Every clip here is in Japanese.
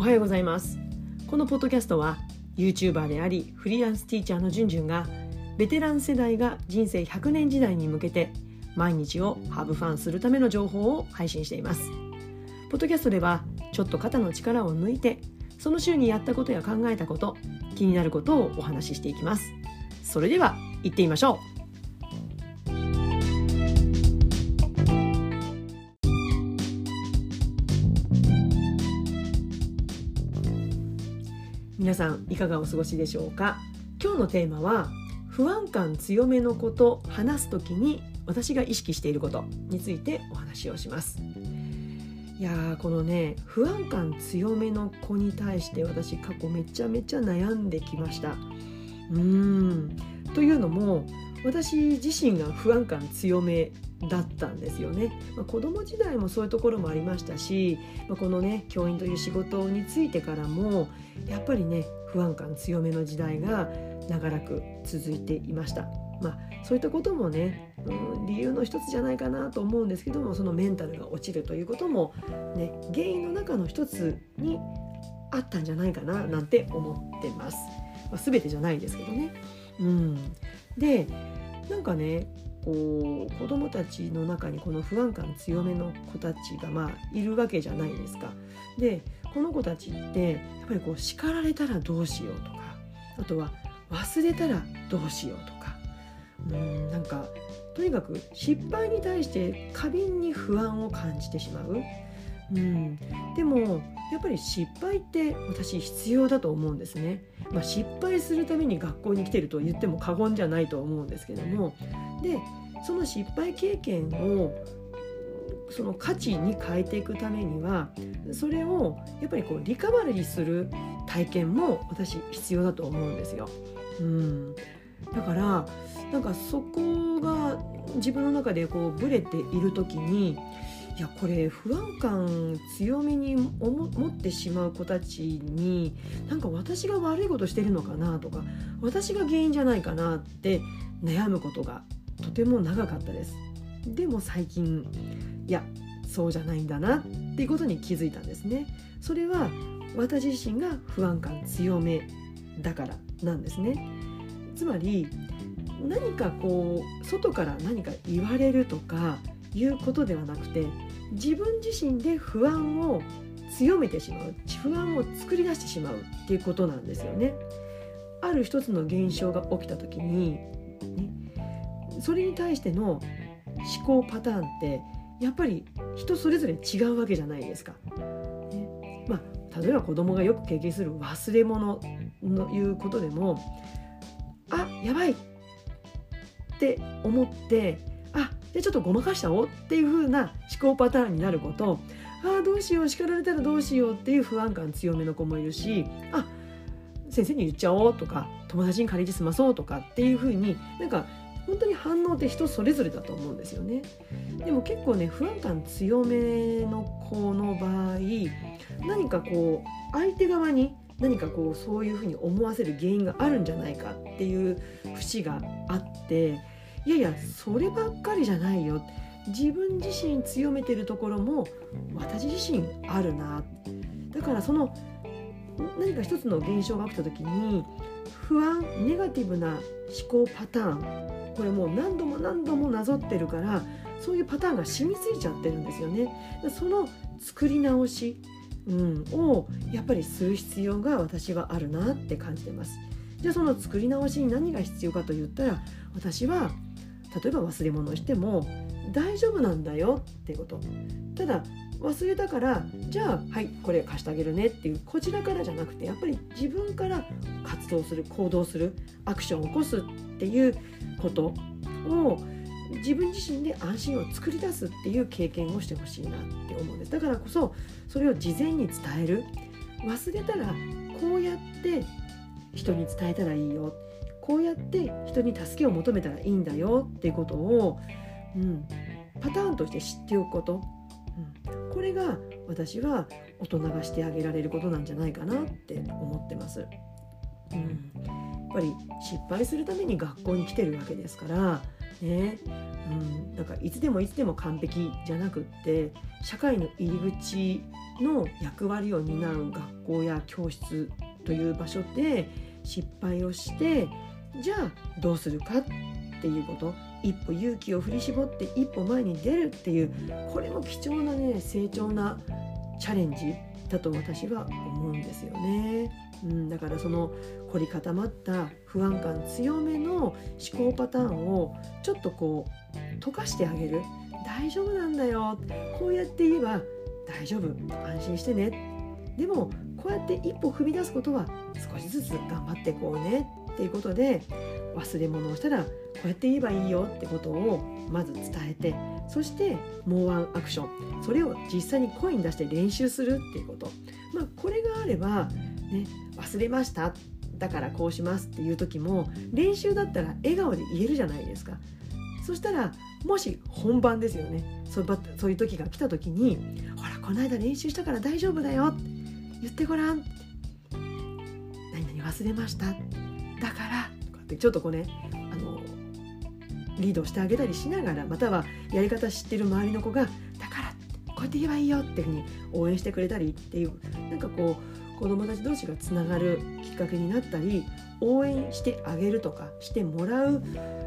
おはようございます。このポッドキャストは YouTuber でありフリーランスティーチャーのじゅんじゅんがベテラン世代が人生100年時代に向けて毎日をハブファンするための情報を配信しています。ポッドキャストではちょっと肩の力を抜いてその週にやったことや考えたこと気になることをお話ししていきます。それでは行ってみましょう。皆さんいかがお過ごしでしょうか？今日のテーマは不安感強めのこと話すときに私が意識していることについてお話をします。いやーこのね不安感強めの子に対して私過去めちゃめちゃ悩んできました。うーん。というのも私自身が不安感強めだったんですよね、まあ、子供時代もそういうところもありましたし、まあ、このね教員という仕事についてからもやっぱりね不安感強めの時代が長らく続いていました。まあ、そういったこともね、うん、理由の一つじゃないかなと思うんですけどもそのメンタルが落ちるということも、ね、原因の中の一つにあったんじゃないかななんて思ってます。まあ、全てじゃないですけどね。うん、でなんかねこう子どもたちの中にこの不安感強めの子たちがまあいるわけじゃないですか。でこの子たちってやっぱりこう叱られたらどうしようとかあとは忘れたらどうしようとかうんなんかとにかく失敗に対して過敏に不安を感じてしまう。うん、でもやっぱり失敗って私必要だと思うんですね、まあ、失敗するために学校に来てると言っても過言じゃないと思うんですけども。でその失敗経験をその価値に変えていくためにはそれをやっぱりこうリカバリーする体験も私必要だと思うんですよ。うん、だからなんかそこが自分の中でこうブレている時にいやこれ不安感強めに持ってしまう子たちになんか私が悪いことしてるのかなとか私が原因じゃないかなって悩むことがとても長かったです。でも最近いやそうじゃないんだなっていうことに気づいたんですね。それは私自身が不安感強めだからなんですね。つまり何かこう外から何か言われるとかいうことではなくて自分自身で不安を強めてしまう不安を作り出してしまうっていうことなんですよね。ある一つの現象が起きた時に、ね、それに対しての思考パターンってやっぱり人それぞれ違うわけじゃないですか。ねまあ、例えば子供がよく経験する忘れ物のいうことでもあやばいって思ってでちょっとごまかしちゃおうっていう風な思考パターンになることああどうしよう叱られたらどうしようっていう不安感強めの子もいるしあ先生に言っちゃおうとか友達に借りて済まそうとかっていう風になんか本当に反応って人それぞれだと思うんですよね。でも結構ね不安感強めの子の場合何かこう相手側に何かこうそういうふうに思わせる原因があるんじゃないかっていう節があっていやいやそればっかりじゃないよ自分自身強めてるところも私自身あるなだからその何か一つの現象が起きた時に不安ネガティブな思考パターンこれもう何度も何度もなぞってるからそういうパターンが染みついちゃってるんですよね。その作り直し、うん、をやっぱりする必要が私はあるなって感じてます。じゃあその作り直しに何が必要かと言ったら私は例えば忘れ物をしても大丈夫なんだよってこと。ただ忘れたからじゃあはいこれ貸してあげるねっていうこちらからじゃなくてやっぱり自分から活動する行動するアクションを起こすっていうことを自分自身で安心を作り出すっていう経験をしてほしいなって思うんです。だからこそそれを事前に伝える。忘れたらこうやって人に伝えたらいいよこうやって人に助けを求めたらいいんだよっていうことを、うん、パターンとして知っておくこと、うん、これが私は大人がしてあげられることなんじゃないかなって思ってます。うん、やっぱり失敗するために学校に来てるわけですからねうん、だからいつでもいつでも完璧じゃなくって社会の入り口の役割を担う学校や教室という場所で失敗をしてじゃあどうするかっていうこと。一歩勇気を振り絞って一歩前に出るっていうこれも貴重なね成長なチャレンジだと私は思うんですよね。うん、だからその凝り固まった不安感強めの思考パターンをちょっとこう溶かしてあげる。大丈夫なんだよ。こうやって言えば大丈夫。安心してね。でもこうやって一歩踏み出すことは少しずつ頑張っていこうね。っていうことで忘れ物をしたらこうやって言えばいいよってことをまず伝えてそしてもうワンアクション。それを実際に声に出して練習するっていうこと、まあ、これがあれば、ね、忘れましただからこうしますっていう時も練習だったら笑顔で言えるじゃないですか。そしたらもし本番ですよね。そうそういう時が来た時に「ほらこの間練習したから大丈夫だよって」言ってごらん。何々忘れました。だからとかってちょっとこうねあのリードしてあげたりしながらまたはやり方知ってる周りの子が「だからってこうやって言えばいいよ」っていうふうに応援してくれたりっていうなんかこう子どもたち同士がつながるきっかけになったり応援してあげるとかしてもらう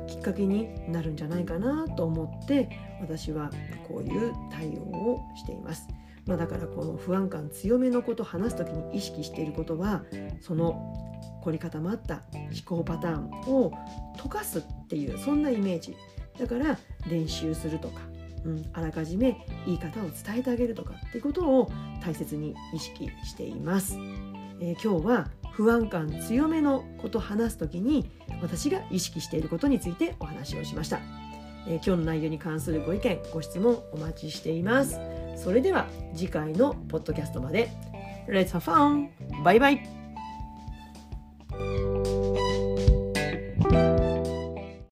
きっかけになるんじゃないかなと思って私はこういう対応をしています。まあ、だからこの不安感強めのこと話す時に意識していることはその凝り固まった思考パターンを溶かすっていうそんなイメージだから練習するとか、うん、あらかじめ言い方を伝えてあげるとかっていうことを大切に意識しています。えー、今日は不安感強めのこと話す時に私が意識していることについてお話をしました、えー、今日の内容に関するご意見ご質問お待ちしています。それでは次回のポッドキャストまで。Let's have fun! バイバイ